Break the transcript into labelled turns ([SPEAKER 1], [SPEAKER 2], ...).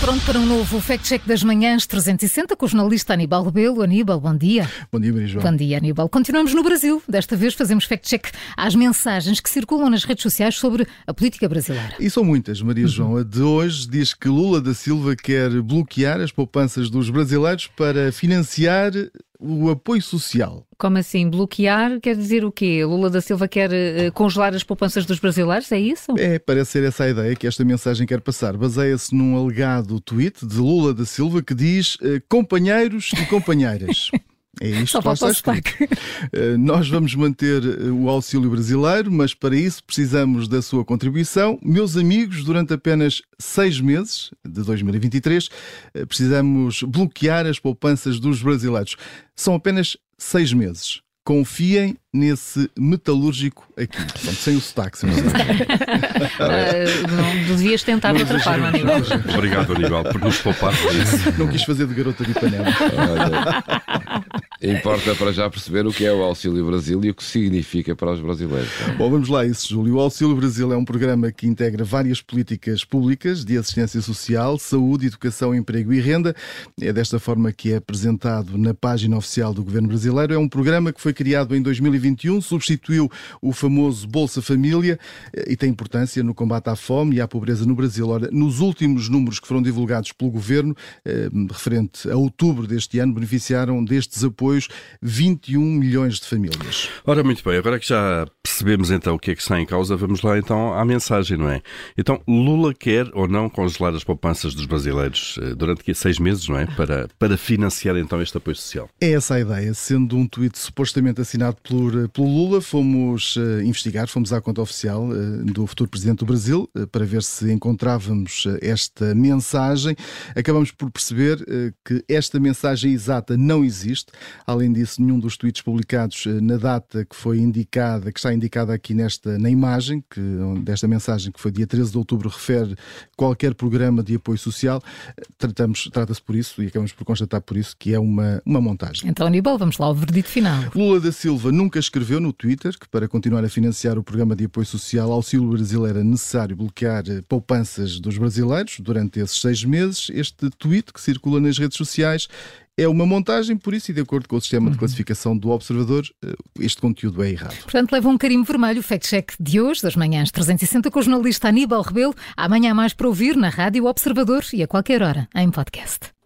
[SPEAKER 1] Pronto para um novo Fact Check das Manhãs 360 com o jornalista Aníbal Rebelo. Aníbal, bom dia.
[SPEAKER 2] Bom dia, Maria João.
[SPEAKER 1] Bom dia, Aníbal. Continuamos no Brasil. Desta vez fazemos fact check às mensagens que circulam nas redes sociais sobre a política brasileira.
[SPEAKER 2] E são muitas, Maria uhum. João. A de hoje diz que Lula da Silva quer bloquear as poupanças dos brasileiros para financiar o apoio social.
[SPEAKER 1] Como assim? Bloquear quer dizer o quê? Lula da Silva quer uh, congelar as poupanças dos brasileiros? É isso?
[SPEAKER 2] É, parece ser essa a ideia que esta mensagem quer passar. Baseia-se num alegado tweet de Lula da Silva que diz uh, companheiros e companheiras. É isto
[SPEAKER 1] Só falta
[SPEAKER 2] uh, Nós vamos manter o auxílio brasileiro, mas para isso precisamos da sua contribuição. Meus amigos, durante apenas seis meses de 2023, precisamos bloquear as poupanças dos brasileiros. São apenas seis meses. Confiem nesse metalúrgico aqui. Pronto, sem o sotaque. Sem o sotaque.
[SPEAKER 1] uh, não, devias tentar de outra forma, Aníbal.
[SPEAKER 3] Obrigado, Aníbal, por nos poupar.
[SPEAKER 2] Não quis fazer de garota de Ipanema.
[SPEAKER 3] Importa para já perceber o que é o Auxílio Brasil e o que significa para os brasileiros.
[SPEAKER 2] Bom, vamos lá isso, Júlio. O Auxílio Brasil é um programa que integra várias políticas públicas de assistência social, saúde, educação, emprego e renda. É desta forma que é apresentado na página oficial do governo brasileiro. É um programa que foi criado em 2021, substituiu o famoso Bolsa Família eh, e tem importância no combate à fome e à pobreza no Brasil. Ora, nos últimos números que foram divulgados pelo governo, eh, referente a outubro deste ano, beneficiaram destes apoios apoios 21 milhões de famílias.
[SPEAKER 3] Ora, muito bem, agora que já percebemos então o que é que está em causa, vamos lá então à mensagem, não é? Então, Lula quer ou não congelar as poupanças dos brasileiros eh, durante seis meses, não é? Para, para financiar então este apoio social.
[SPEAKER 2] É essa a ideia. Sendo um tweet supostamente assinado por, eh, pelo Lula, fomos uh, investigar, fomos à conta oficial uh, do futuro presidente do Brasil uh, para ver se encontrávamos esta mensagem. Acabamos por perceber que esta mensagem exata não existe. Além disso, nenhum dos tweets publicados na data que foi indicada, que está indicada aqui nesta na imagem, que, desta mensagem que foi dia 13 de outubro, refere qualquer programa de apoio social. Tratamos, trata-se por isso e acabamos por constatar por isso que é uma, uma montagem.
[SPEAKER 1] Então, Aníbal, vamos lá ao verdito final.
[SPEAKER 2] Lula da Silva nunca escreveu no Twitter que para continuar a financiar o programa de apoio social Auxílio Brasil era necessário bloquear eh, poupanças dos brasileiros durante esses seis meses. Este tweet que circula nas redes sociais é uma montagem, por isso, e de acordo com o sistema uhum. de classificação do observador, eh, este conteúdo é errado.
[SPEAKER 1] Portanto, leva um carimbo vermelho o fact-check de hoje, das manhãs 360, com o jornalista Aníbal Rebelo. Amanhã mais para ouvir na Rádio Observador e a qualquer hora em podcast.